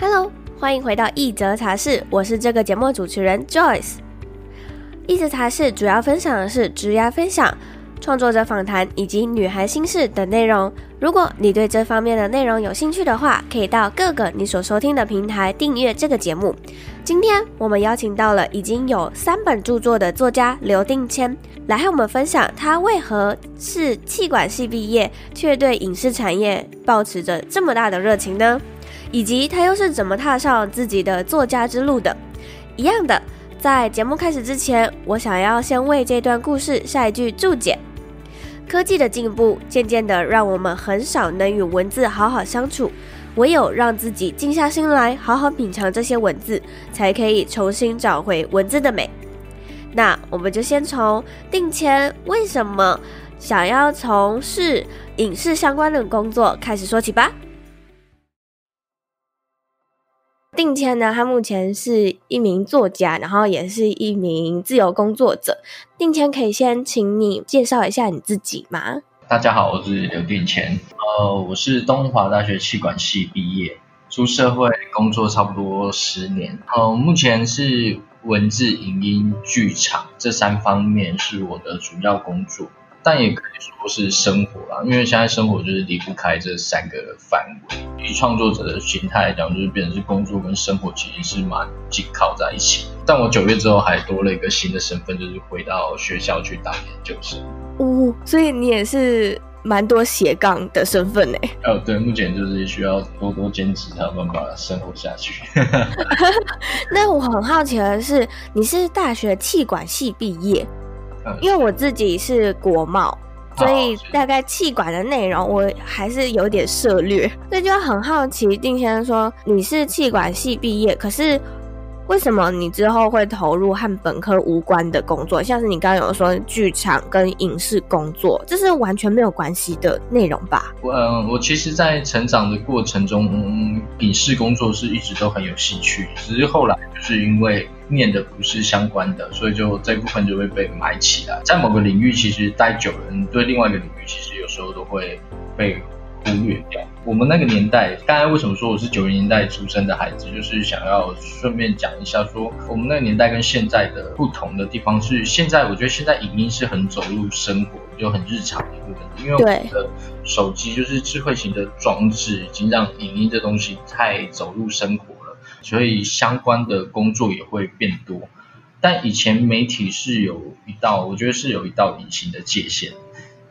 Hello，欢迎回到一则茶室，我是这个节目主持人 Joyce。一则茶室主要分享的是职涯分享、创作者访谈以及女孩心事等内容。如果你对这方面的内容有兴趣的话，可以到各个你所收听的平台订阅这个节目。今天我们邀请到了已经有三本著作的作家刘定谦，来和我们分享他为何是气管系毕业，却对影视产业抱持着这么大的热情呢？以及他又是怎么踏上自己的作家之路的？一样的，在节目开始之前，我想要先为这段故事下一句注解：科技的进步渐渐的让我们很少能与文字好好相处，唯有让自己静下心来，好好品尝这些文字，才可以重新找回文字的美。那我们就先从定前为什么想要从事影视相关的工作开始说起吧。定谦呢，他目前是一名作家，然后也是一名自由工作者。定谦，可以先请你介绍一下你自己吗？大家好，我是刘定谦，呃，我是东华大学企管系毕业，出社会工作差不多十年，呃，目前是文字、影音、剧场这三方面是我的主要工作。但也可以说是生活啦，因为现在生活就是离不开这三个范围。以创作者的形态来讲，就是变成是工作跟生活其实是蛮紧靠在一起。但我九月之后还多了一个新的身份，就是回到学校去当研究生。哦，所以你也是蛮多斜杠的身份呢？哦，对，目前就是需要多多兼职才有办法生活下去。那我很好奇的是，你是大学气管系毕业？因为我自己是国贸，所以大概气管的内容我还是有点涉猎，所以就很好奇。定谦说你是气管系毕业，可是为什么你之后会投入和本科无关的工作？像是你刚刚有说剧场跟影视工作，这是完全没有关系的内容吧？我嗯，我其实，在成长的过程中，影视工作是一直都很有兴趣，只是后来就是因为。念的不是相关的，所以就这部分就会被埋起来。在某个领域，其实待久了，你对另外一个领域，其实有时候都会被忽略掉。我们那个年代，刚才为什么说我是九零年代出生的孩子，就是想要顺便讲一下说，说我们那个年代跟现在的不同的地方是，现在我觉得现在影音是很走入生活，就很日常的一部分，因为我们的手机就是智慧型的装置，已经让影音这东西太走入生活了。所以相关的工作也会变多，但以前媒体是有一道，我觉得是有一道隐形的界限，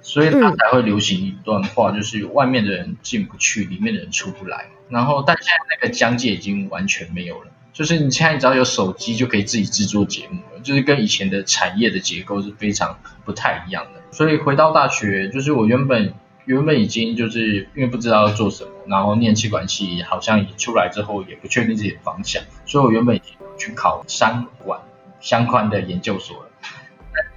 所以它才会流行一段话，就是外面的人进不去，里面的人出不来。然后，但现在那个疆界已经完全没有了，就是你现在只要有手机就可以自己制作节目了，就是跟以前的产业的结构是非常不太一样的。所以回到大学，就是我原本。原本已经就是因为不知道要做什么，然后念气管系，好像一出来之后也不确定自己的方向，所以我原本已经去考商管相关的研究所了。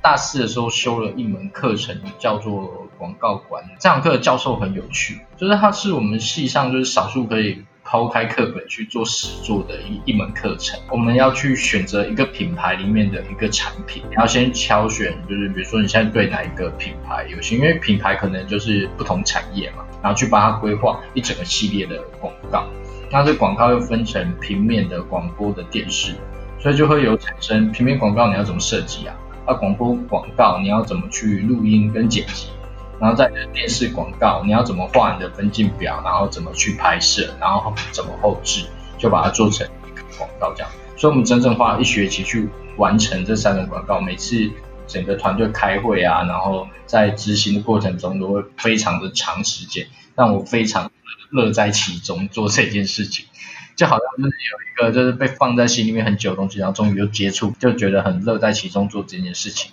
大四的时候修了一门课程，叫做广告管理。这堂课的教授很有趣，就是他是我们系上就是少数可以。抛开课本去做实作的一一门课程，我们要去选择一个品牌里面的一个产品，你要先挑选，就是比如说你现在对哪一个品牌有兴趣，因为品牌可能就是不同产业嘛，然后去帮他规划一整个系列的广告。那这广告又分成平面的、广播的、电视，所以就会有产生平面广告你要怎么设计啊？啊，广播广告你要怎么去录音跟剪辑？然后在电视广告，你要怎么画你的分镜表，然后怎么去拍摄，然后怎么后置，就把它做成一个广告这样。所以我们真正花了一学期去完成这三个广告，每次整个团队开会啊，然后在执行的过程中都会非常的长时间，让我非常乐在其中做这件事情，就好像就是有一个就是被放在心里面很久的东西，然后终于又接触，就觉得很乐在其中做这件事情。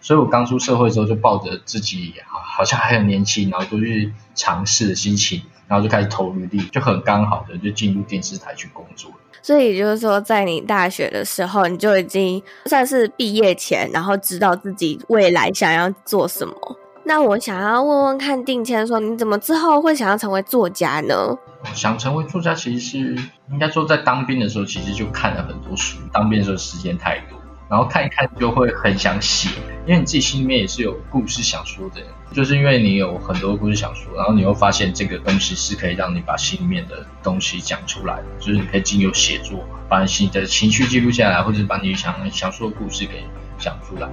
所以我刚出社会的时候，就抱着自己好像还很年轻，然后就去尝试的心情，然后就开始投履历，就很刚好的就进入电视台去工作。所以就是说，在你大学的时候，你就已经算是毕业前，然后知道自己未来想要做什么。那我想要问问看，定谦说，你怎么之后会想要成为作家呢？想成为作家，其实是应该说在当兵的时候，其实就看了很多书。当兵的时候时间太多。然后看一看就会很想写，因为你自己心里面也是有故事想说的，就是因为你有很多故事想说，然后你会发现这个东西是可以让你把心里面的东西讲出来，就是你可以经由写作把你的情绪记录下来，或者把你想想说的故事给讲出来。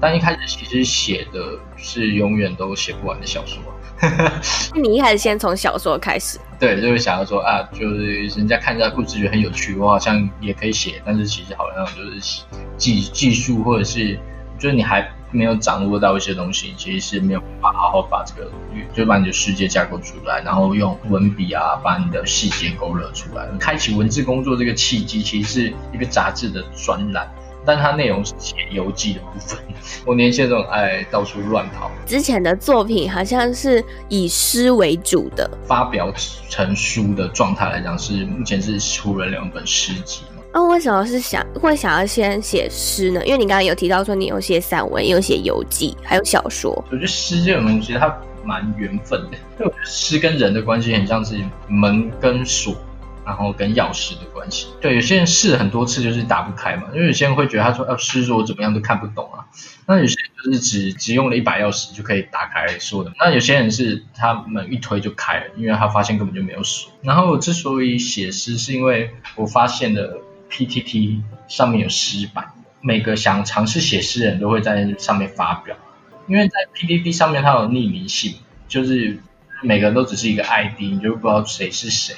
但一开始其实写的是永远都写不完的小说。那你一开始先从小说开始，对，就是想要说啊，就是人家看这个故事觉得很有趣，我好像也可以写，但是其实好像就是技技术或者是就是你还没有掌握到一些东西，其实是没有办法好好把这个，就把你的世界架构出来，然后用文笔啊把你的细节勾勒出来，开启文字工作这个契机，其实是一个杂志的专栏。但它内容是写游记的部分。我年轻的时候爱到处乱跑。之前的作品好像是以诗为主的，发表成书的状态来讲，是目前是出了两本诗集。那、哦、为什么是想会想要先写诗呢？因为你刚刚有提到说你有写散文，有写游记，还有小说。我觉得诗这种东西它蛮缘分的，因为我觉得诗跟人的关系很像是门跟锁。然后跟钥匙的关系，对，有些人试很多次就是打不开嘛，因为有些人会觉得他说，要试说我怎么样都看不懂啊。那有些人就是只只用了一把钥匙就可以打开说的。那有些人是他们一推就开了，因为他发现根本就没有锁。然后之所以写诗，是因为我发现了 PTT 上面有诗版，每个想尝试写诗的人都会在上面发表，因为在 PTT 上面它有匿名性，就是。每个人都只是一个 ID，你就不知道谁是谁，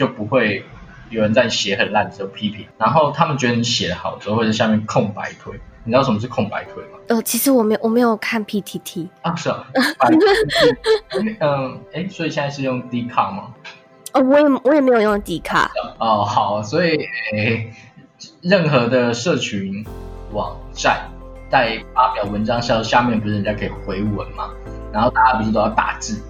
就不会有人在写很烂的时候批评。然后他们觉得你写的好之后，会在下面空白推。你知道什么是空白推吗？呃，其实我没有，我没有看 PTT 啊，是啊。嗯，哎，所以现在是用 D 卡吗？哦，我也我也没有用 D 卡。哦，好，所以诶，任何的社群网站在发表文章时，下面不是人家可以回文吗？然后大家不是都要打字？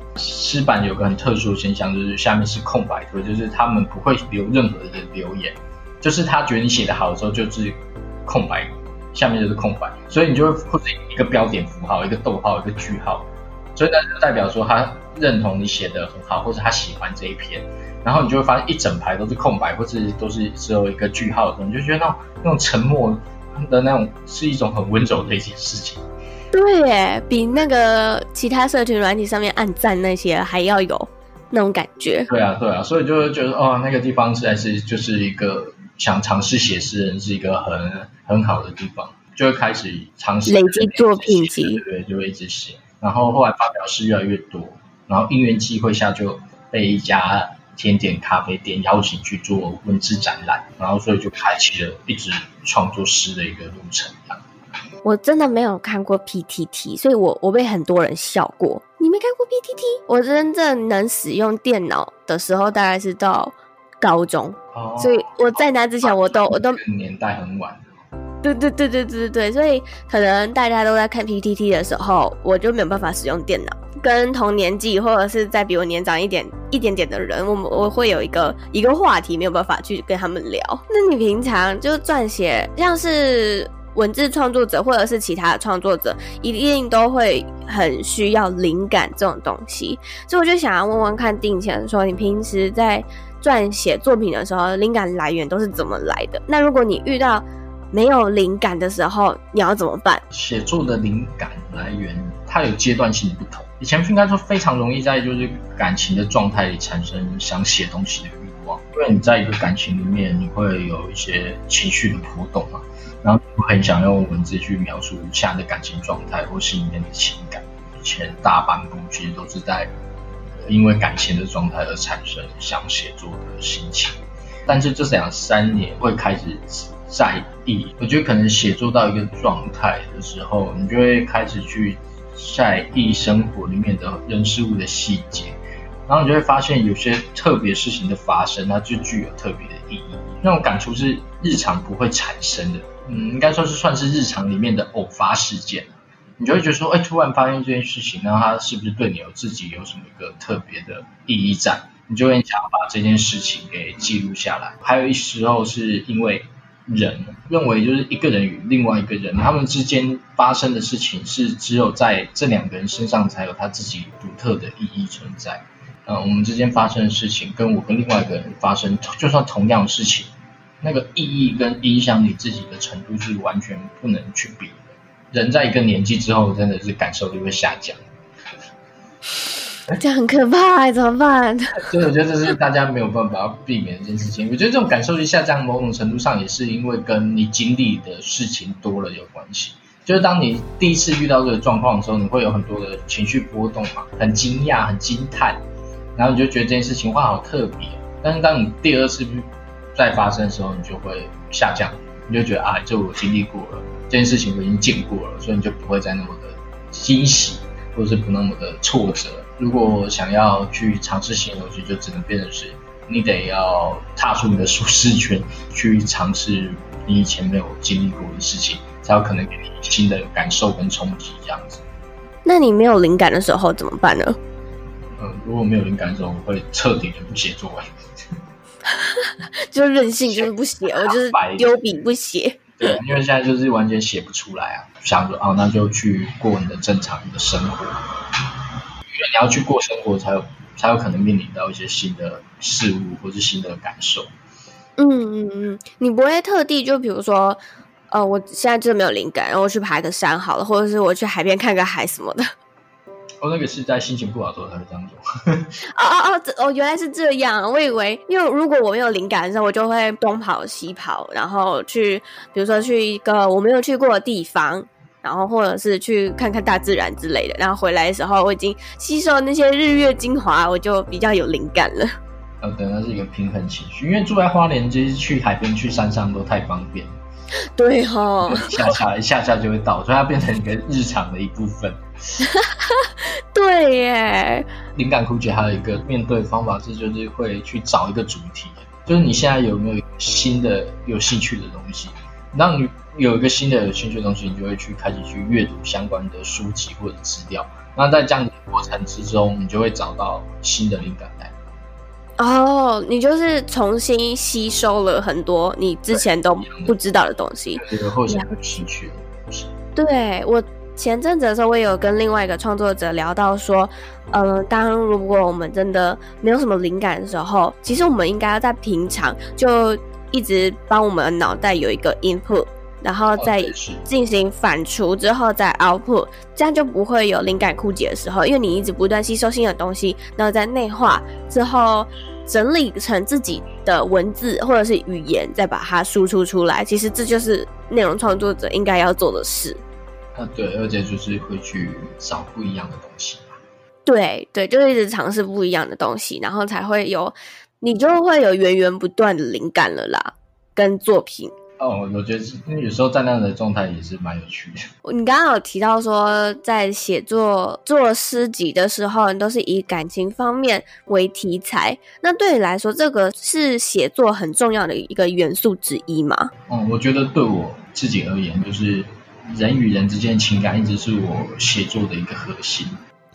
诗版有个很特殊的现象，就是下面是空白推，就是他们不会留任何的留言，就是他觉得你写的好的时候就是空白，下面就是空白，所以你就会或者一个标点符号、一个逗号、一个句号，所以那就代表说他认同你写的很好，或者他喜欢这一篇，然后你就会发现一整排都是空白，或者都是只有一个句号的时候，你就觉得那种那种沉默的那种是一种很温柔的一件事情。对耶，比那个其他社群软体上面按赞那些还要有那种感觉。对啊，对啊，所以就会觉得哦，那个地方实在是就是一个想尝试写诗人是一个很很好的地方，就会开始尝试累积作品集，对，对，就会一直写。然后后来发表诗越来越多，然后因缘机会下就被一家甜点咖啡店邀请去做文字展览，然后所以就开启了一直创作诗的一个路程。我真的没有看过 PTT，所以我我被很多人笑过。你没看过 PTT？我真正能使用电脑的时候，大概是到高中，哦、所以我在那之前，我都我都年代很晚。对对对对对对对，所以可能大家都在看 PTT 的时候，我就没有办法使用电脑。跟同年纪或者是再比我年长一点一点点的人，我我会有一个一个话题没有办法去跟他们聊。那你平常就撰写，像是。文字创作者或者是其他的创作者，一定都会很需要灵感这种东西，所以我就想要问问看，定谦说，你平时在撰写作品的时候，灵感来源都是怎么来的？那如果你遇到没有灵感的时候，你要怎么办？写作的灵感来源，它有阶段性的不同。以前应该说非常容易在就是感情的状态里产生想写东西的欲望，因为你在一个感情里面，你会有一些情绪的波动嘛。然后我很想用文字去描述现在的感情状态或心里面的情感。以前大半部其实都是在因为感情的状态而产生想写作的心情，但是这两三年会开始在意。我觉得可能写作到一个状态的时候，你就会开始去在意生活里面的人事物的细节，然后你就会发现有些特别事情的发生，它就具有特别的意义。那种感触是日常不会产生的。嗯，应该说是算是日常里面的偶发事件，你就会觉得说，哎，突然发生这件事情，那它是不是对你有自己有什么一个特别的意义在？你就会想要把这件事情给记录下来。还有一时候是因为人认为，就是一个人与另外一个人，他们之间发生的事情是只有在这两个人身上才有他自己独特的意义存在。嗯，我们之间发生的事情，跟我跟另外一个人发生，就算同样的事情。那个意义跟影响你自己的程度是完全不能去比的。人在一个年纪之后，真的是感受力会下降。这样很可怕，怎么办？所以我觉得这是大家没有办法要避免的一件事情。我觉得这种感受力下降，某种程度上也是因为跟你经历的事情多了有关系。就是当你第一次遇到这个状况的时候，你会有很多的情绪波动嘛，很惊讶、很惊叹，然后你就觉得这件事情哇好特别。但是当你第二次再发生的时候，你就会下降，你就觉得啊，这我经历过了，这件事情我已经见过了，所以你就不会再那么的惊喜，或者是不那么的挫折。如果想要去尝试新东西，就只能变成是，你得要踏出你的舒适圈，去尝试你以前没有经历过的事情，才有可能给你新的感受跟冲击这样子。那你没有灵感的时候怎么办呢？嗯，如果没有灵感的时候，我会彻底的不写作文，就任性，就是不写，我就是丢笔不写。对，因为现在就是完全写不出来啊，想说哦，那就去过你的正常的生活。你要去过生活，才有才有可能面临到一些新的事物或是新的感受。嗯嗯嗯，你不会特地就比如说，呃，我现在真的没有灵感，然后我去爬个山好了，或者是我去海边看个海什么的。哦，那个是在心情不好的时候才会这样做。哦哦哦，哦，原来是这样。我以为，因为如果我没有灵感的时候，我就会东跑西跑，然后去，比如说去一个我没有去过的地方。然后或者是去看看大自然之类的，然后回来的时候我已经吸收那些日月精华，我就比较有灵感了。呃，对，那是一个平衡情绪，因为住在花莲，其实去海边、去山上都太方便。对哦，一下下一下下就会到，所以它变成一个日常的一部分。对耶，灵感枯竭还有一个面对的方法是，就是会去找一个主题，就是你现在有没有新的有兴趣的东西，让你。有一个新的有兴趣的东西，你就会去开始去阅读相关的书籍或者资料。那在这样的过程之中，你就会找到新的灵感来。哦，你就是重新吸收了很多你之前都不知道的东西。这个后续有兴趣的东西。对，我前阵子的时候，我也有跟另外一个创作者聊到说，呃，当如果我们真的没有什么灵感的时候，其实我们应该要在平常就一直帮我们的脑袋有一个 input。然后再进行反刍之后再 output，这样就不会有灵感枯竭的时候，因为你一直不断吸收新的东西，然后再内化之后整理成自己的文字或者是语言，再把它输出出来。其实这就是内容创作者应该要做的事。啊，对，而且就是会去找不一样的东西。对对，就一直尝试不一样的东西，然后才会有，你就会有源源不断的灵感了啦，跟作品。哦，我觉得因为有时候在那样的状态也是蛮有趣的。你刚刚有提到说，在写作做诗集的时候，你都是以感情方面为题材。那对你来说，这个是写作很重要的一个元素之一吗？嗯，我觉得对我自己而言，就是人与人之间的情感一直是我写作的一个核心。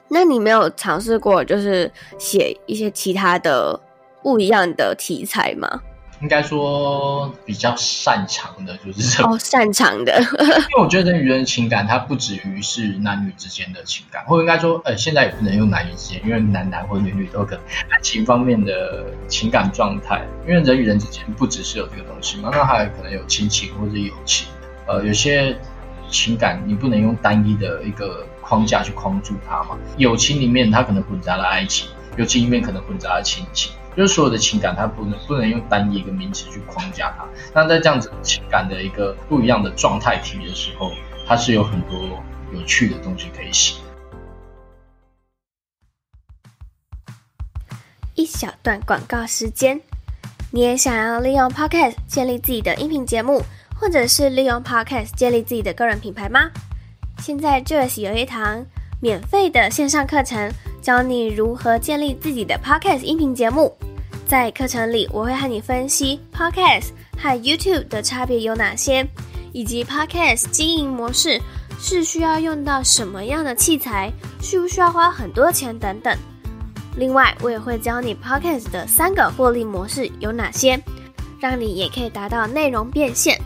那你没有尝试过，就是写一些其他的不一样的题材吗？应该说比较擅长的就是这哦，擅长的，因为我觉得人与人的情感它不止于是男女之间的情感，或应该说，呃，现在也不能用男女之间，因为男男或女女都可能感情方面的情感状态，因为人与人之间不只是有这个东西嘛，那还可能有亲情或者友情，呃，有些情感你不能用单一的一个框架去框住它嘛，友情里面它可能混杂了爱情，友情里面可能混杂了亲情。就是所有的情感，它不能不能用单一一个名词去框架它。那在这样子情感的一个不一样的状态体的时候，它是有很多有趣的东西可以写。一小段广告时间，你也想要利用 Podcast 建立自己的音频节目，或者是利用 Podcast 建立自己的个人品牌吗？现在 Joyce 有一堂免费的线上课程。教你如何建立自己的 Podcast 音频节目。在课程里，我会和你分析 Podcast 和 YouTube 的差别有哪些，以及 Podcast 经营模式是需要用到什么样的器材，需不需要花很多钱等等。另外，我也会教你 Podcast 的三个获利模式有哪些，让你也可以达到内容变现。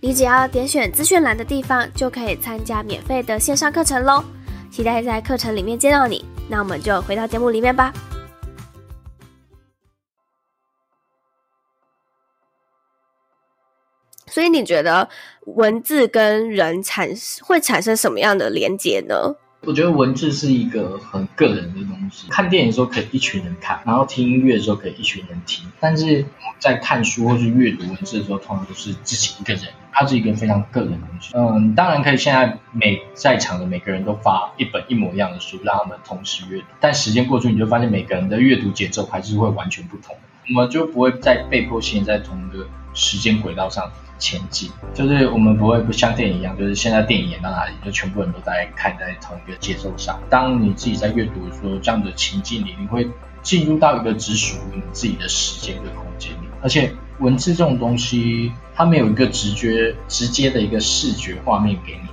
你只要点选资讯栏的地方，就可以参加免费的线上课程喽。期待在课程里面见到你。那我们就回到节目里面吧。所以你觉得文字跟人产会产生什么样的连接呢？我觉得文字是一个很个人的东西。看电影的时候可以一群人看，然后听音乐的时候可以一群人听。但是在看书或是阅读文字的时候，通常都是自己一个人。它是一个非常个人的东西。嗯，当然可以，现在每在场的每个人都发一本一模一样的书，让他们同时阅读。但时间过去，你就发现每个人的阅读节奏还是会完全不同。我们就不会再被迫陷在同一个时间轨道上前进，就是我们不会不像电影一样，就是现在电影演到哪里，就全部人都在看在同一个节奏上。当你自己在阅读的时候，这样的情境里，你会进入到一个只属于你自己的时间跟空间里。而且文字这种东西，它没有一个直觉、直接的一个视觉画面给你，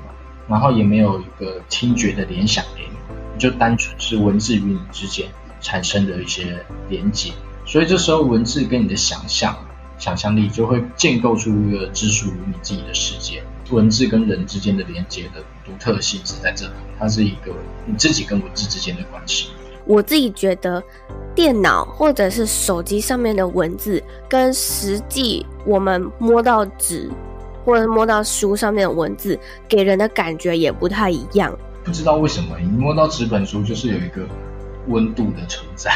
然后也没有一个听觉的联想给你，你就单纯是文字与你之间产生的一些连接。所以这时候文字跟你的想象、想象力就会建构出一个只属于你自己的世界。文字跟人之间的连接的独特性是在这里，它是一个你自己跟文字之间的关系。我自己觉得，电脑或者是手机上面的文字，跟实际我们摸到纸或者摸到书上面的文字，给人的感觉也不太一样。不知道为什么，你摸到纸本书就是有一个温度的存在。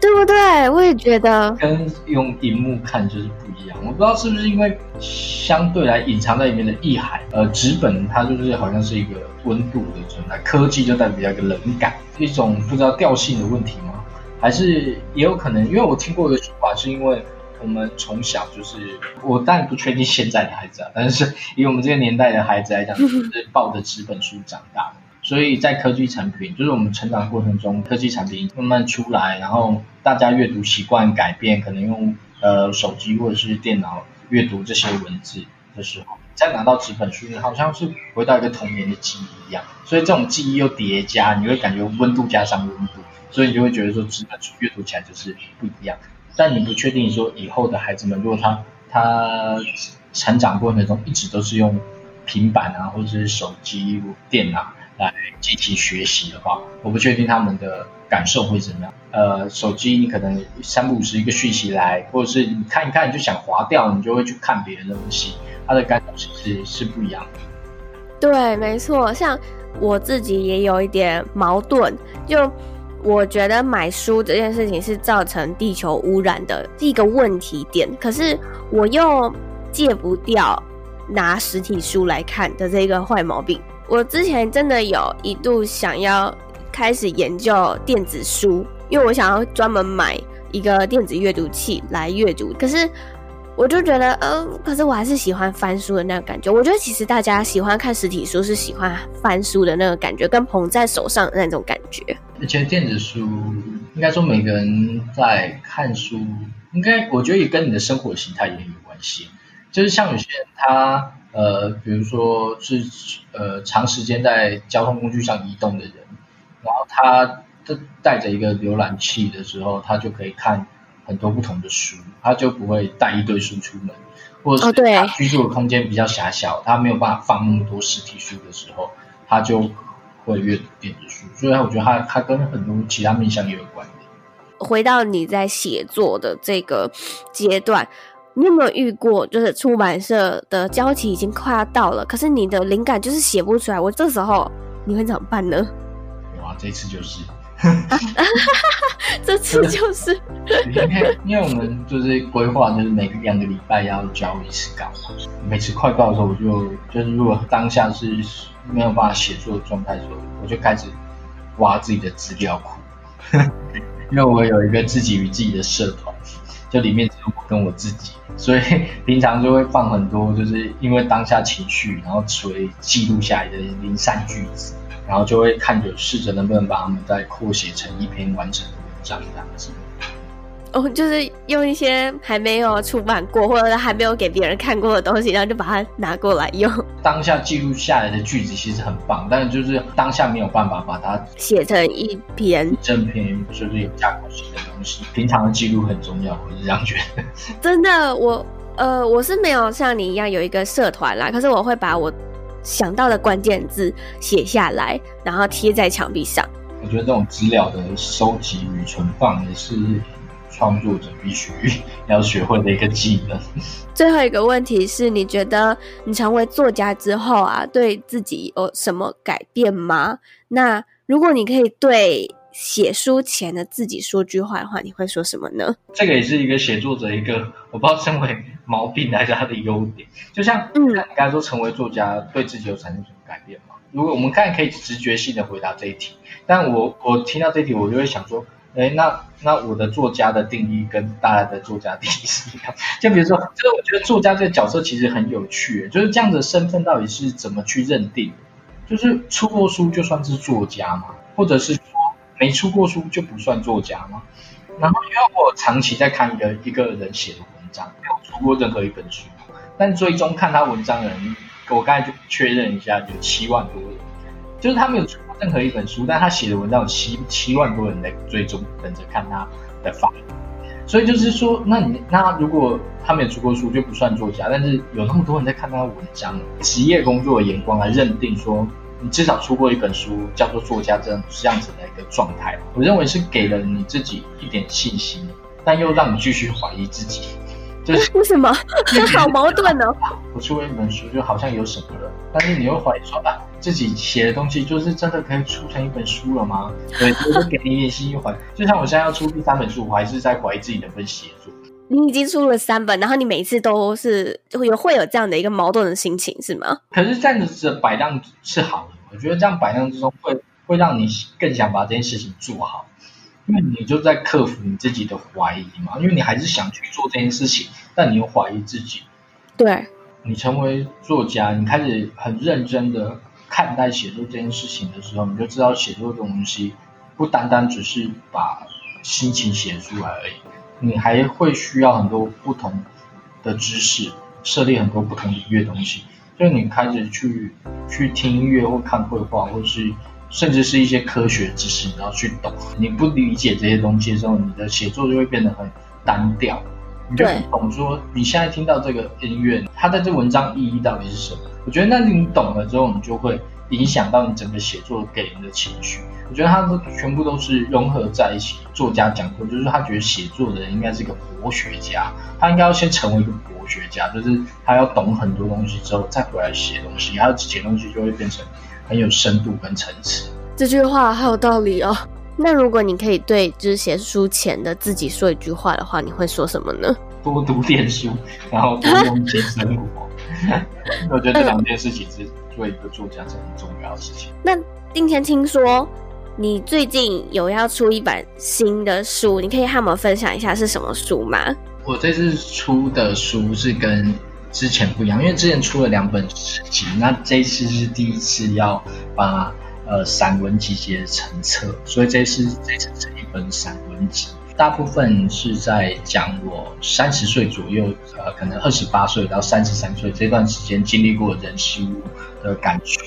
对不对？我也觉得跟用荧幕看就是不一样。我不知道是不是因为相对来隐藏在里面的意涵，呃，纸本它就是好像是一个温度的存在，科技就代表一个冷感，一种不知道调性的问题吗？还是也有可能，因为我听过一个说法，是因为我们从小就是，我当然不确定现在的孩子啊，但是以我们这个年代的孩子来讲，就是抱着纸本书长大的。所以在科技产品，就是我们成长过程中，科技产品慢慢出来，然后大家阅读习惯改变，可能用呃手机或者是电脑阅读这些文字的时候，再拿到纸本书，好像是回到一个童年的记忆一样。所以这种记忆又叠加，你会感觉温度加上温度，所以你就会觉得说纸本书阅读起来就是不一样。但你不确定说以后的孩子们，如果他他成长过程中一直都是用平板啊，或者是手机、电脑。来进行学习的话，我不确定他们的感受会怎么样。呃，手机你可能三不五时一个讯息来，或者是你看一看你就想划掉，你就会去看别人的东西，它的感受其实是不一样的。对，没错，像我自己也有一点矛盾，就我觉得买书这件事情是造成地球污染的一个问题点，可是我又戒不掉拿实体书来看的这个坏毛病。我之前真的有一度想要开始研究电子书，因为我想要专门买一个电子阅读器来阅读。可是我就觉得，嗯、可是我还是喜欢翻书的那个感觉。我觉得其实大家喜欢看实体书，是喜欢翻书的那个感觉，跟捧在手上的那种感觉。而且电子书，应该说每个人在看书，应该我觉得也跟你的生活形态也有关系。就是像有些人他。呃，比如说是呃长时间在交通工具上移动的人，然后他带着一个浏览器的时候，他就可以看很多不同的书，他就不会带一堆书出门，或者是他居住的空间比较狭小，他没有办法放那么多实体书的时候，他就会阅读电子书。所以，我觉得他他跟很多其他面向也有关联。回到你在写作的这个阶段。你有没有遇过，就是出版社的交期已经快要到了，可是你的灵感就是写不出来，我这时候你会怎么办呢？哇，这次就是，这次就是，因为因为我们就是规划，就是每两个礼拜要交一次稿，每次快报的时候，我就就是如果当下是没有办法写作的状态的时候，我就开始挖自己的资料库，因为我有一个自己与自己的社团。就里面只有我跟我自己，所以 平常就会放很多，就是因为当下情绪，然后所以记录下来的零散句子，然后就会看着试着能不能把它们再扩写成一篇完整的文章这样子。哦，就是用一些还没有出版过或者还没有给别人看过的东西，然后就把它拿过来用。当下记录下来的句子其实很棒，但是就是当下没有办法把它写成一篇正篇，就是有架构性的东西。平常的记录很重要，我是这样觉得。真的，我呃，我是没有像你一样有一个社团啦，可是我会把我想到的关键字写下来，然后贴在墙壁上。我觉得这种资料的收集与存放也是。创作者必须 要学会的一个技能。最后一个问题是你觉得你成为作家之后啊，对自己有什么改变吗？那如果你可以对写书前的自己说句话的话，你会说什么呢？这个也是一个写作者一个我不知道称为毛病还是他的优点。就像嗯，你刚才说成为作家对自己有产生什么改变吗？如果我们看可以直觉性的回答这一题，但我我听到这一题，我就会想说，哎，那那我的作家的定义跟大家的作家定义是一样。就比如说，就是我觉得作家这个角色其实很有趣，就是这样的身份到底是怎么去认定？就是出过书就算是作家吗？或者是说没出过书就不算作家吗？然后因为我长期在看一个一个人写的文章，没有出过任何一本书，但最终看他文章的人。我刚才就确认一下，有七万多人，就是他没有出过任何一本书，但他写的文章有七七万多人在追踪，等着看他的发言。所以就是说，那你那如果他没有出过书，就不算作家，但是有那么多人在看他的文章，职业工作的眼光来认定说，你至少出过一本书，叫做作家这样这样子的一个状态，我认为是给了你自己一点信心，但又让你继续怀疑自己。就是为什么？好矛盾呢、哦？我出了一本书，就好像有什么了，但是你又怀疑说啊，自己写的东西就是真的可以出成一本书了吗？对，就是给你一点信心怀。就像我现在要出第三本书，我还是在怀疑自己能不能写作。你已经出了三本，然后你每一次都是会有会有这样的一个矛盾的心情，是吗？可是这样子的摆荡是好的，我觉得这样摆荡之中会会让你更想把这件事情做好。因为你就在克服你自己的怀疑嘛，因为你还是想去做这件事情，但你又怀疑自己。对，你成为作家，你开始很认真的看待写作这件事情的时候，你就知道写作这种东西不单单只是把心情写出来而已，你还会需要很多不同的知识，涉猎很多不同领域的东西。所以你开始去去听音乐或看绘画，或是。甚至是一些科学知识，你要去懂。你不理解这些东西的时候，你的写作就会变得很单调。你就不懂说，你现在听到这个音乐，它在这文章意义到底是什么？我觉得，那你懂了之后，你就会影响到你整个写作给人的情绪。我觉得它都全部都是融合在一起。作家讲过，就是他觉得写作的人应该是一个博学家，他应该要先成为一个博学家，就是他要懂很多东西之后再回来写东西，他写东西就会变成。很有深度跟层次，这句话好有道理哦。那如果你可以对就是写书前的自己说一句话的话，你会说什么呢？多读点书，然后多用些生活。我觉得这两件事情是做一个作家是很重要的事情。那今天听说你最近有要出一本新的书，你可以和我们分享一下是什么书吗？我这次出的书是跟。之前不一样，因为之前出了两本诗集，那这一次是第一次要把呃散文集结成册，所以这次这次是一本散文集，大部分是在讲我三十岁左右，呃，可能二十八岁到三十三岁这段时间经历过人事物的感触，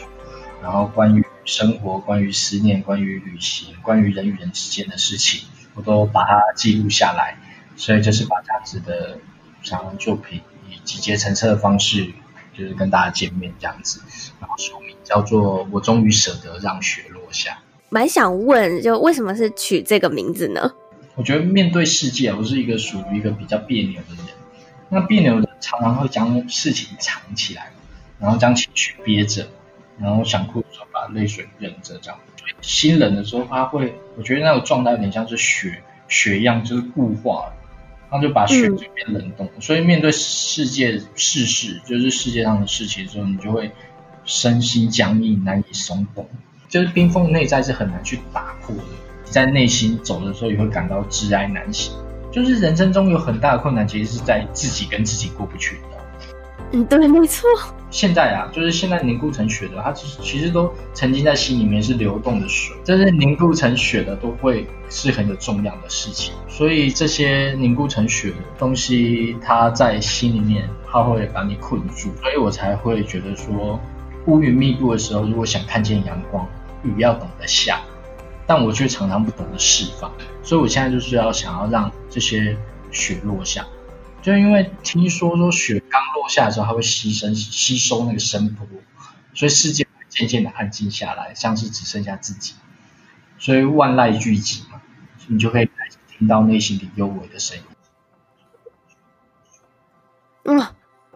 然后关于生活、关于思念、关于旅行、关于人与人之间的事情，我都把它记录下来，所以就是把这样子的散文作品。集结成册的方式，就是跟大家见面这样子。然后书名叫做《我终于舍得让雪落下》。蛮想问，就为什么是取这个名字呢？我觉得面对世界，我是一个属于一个比较别扭的人。那别扭的常常会将事情藏起来，然后将情绪憋着，然后想哭的时候把泪水忍着，这样。心冷的时候，他会，我觉得那个状态有点像是雪雪一样，就是固化了。他就把血就变冷冻，所以面对世界世事，就是世界上的事情的时候，你就会身心僵硬，难以松动。就是冰封内在是很难去打破的，在内心走的时候也会感到挚爱难行。就是人生中有很大的困难，其实是在自己跟自己过不去。嗯，对，没错。现在啊，就是现在凝固成雪的，它其实其实都曾经在心里面是流动的水，但是凝固成雪的都会是很有重量的事情。所以这些凝固成雪的东西，它在心里面，它会把你困住。所以我才会觉得说，乌云密布的时候，如果想看见阳光，雨要懂得下，但我却常常不懂得释放。所以我现在就是要想要让这些雪落下。就因为听说说雪刚落下的时候，它会吸收吸收那个声波，所以世界会渐渐的安静下来，像是只剩下自己。所以万籁俱寂嘛，你就可以开始听到内心里幽微的声音。嗯，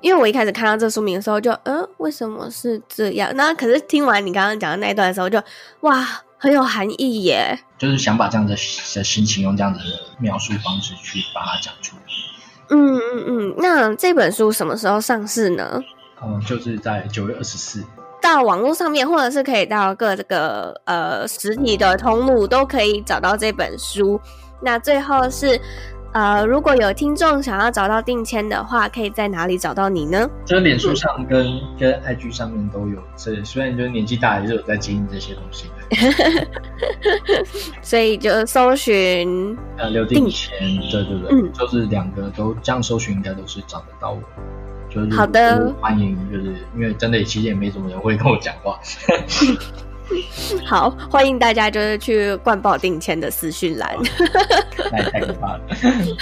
因为我一开始看到这书名的时候就，就嗯，为什么是这样？那可是听完你刚刚讲的那一段的时候就，就哇，很有含义耶。就是想把这样的的心情用这样子的描述方式去把它讲出来。嗯嗯嗯，那这本书什么时候上市呢？嗯，就是在九月二十四。到网络上面，或者是可以到各这个呃实体的通路，都可以找到这本书。那最后是。呃，如果有听众想要找到定签的话，可以在哪里找到你呢？就是脸书上跟、嗯、跟 IG 上面都有，所以虽然就是年纪大，也是有在经营这些东西的。所以就搜寻呃刘定签，对对对，嗯、就是两个都这样搜寻，应该都是找得到我。就是好的，欢迎，就是因为真的其实也没什么人会跟我讲话。好，欢迎大家就是去灌爆定谦的私讯栏，那也太可怕了。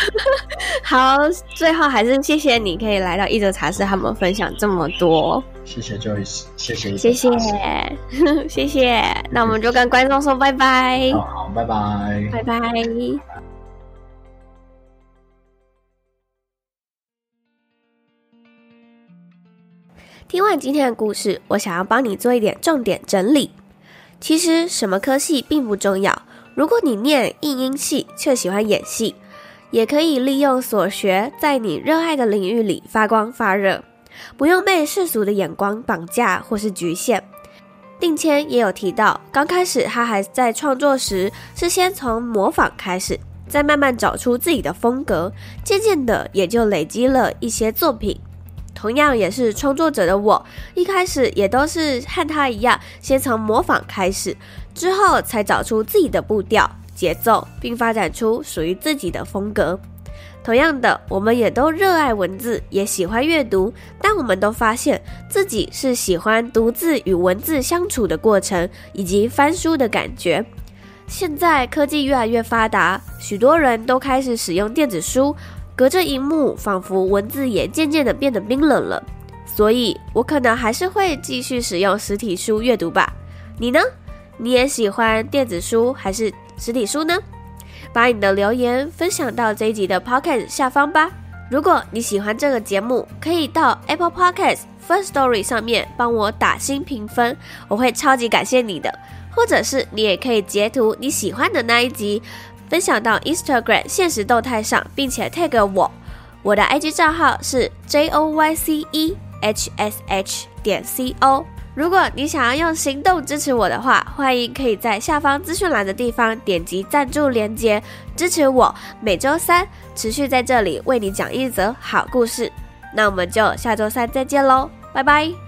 好，最后还是谢谢你可以来到一则茶室，和我们分享这么多。谢谢 Joyce，谢谢，谢谢，谢谢。那我们就跟观众说拜拜。好，好，拜拜，拜拜。听完今天的故事，我想要帮你做一点重点整理。其实什么科系并不重要。如果你念应音系却喜欢演戏，也可以利用所学，在你热爱的领域里发光发热，不用被世俗的眼光绑架或是局限。定谦也有提到，刚开始他还在创作时，是先从模仿开始，再慢慢找出自己的风格，渐渐的也就累积了一些作品。同样也是创作者的我，一开始也都是和他一样，先从模仿开始，之后才找出自己的步调、节奏，并发展出属于自己的风格。同样的，我们也都热爱文字，也喜欢阅读，但我们都发现自己是喜欢独自与文字相处的过程，以及翻书的感觉。现在科技越来越发达，许多人都开始使用电子书。隔着荧幕，仿佛文字也渐渐的变得冰冷了，所以我可能还是会继续使用实体书阅读吧。你呢？你也喜欢电子书还是实体书呢？把你的留言分享到这一集的 Podcast 下方吧。如果你喜欢这个节目，可以到 Apple Podcast First Story 上面帮我打星评分，我会超级感谢你的。或者是你也可以截图你喜欢的那一集。分享到 Instagram 现实动态上，并且 tag 我，我的 IG 账号是 joyce H S H 点 co。如果你想要用行动支持我的话，欢迎可以在下方资讯栏的地方点击赞助连接，支持我每周三持续在这里为你讲一则好故事。那我们就下周三再见喽，拜拜。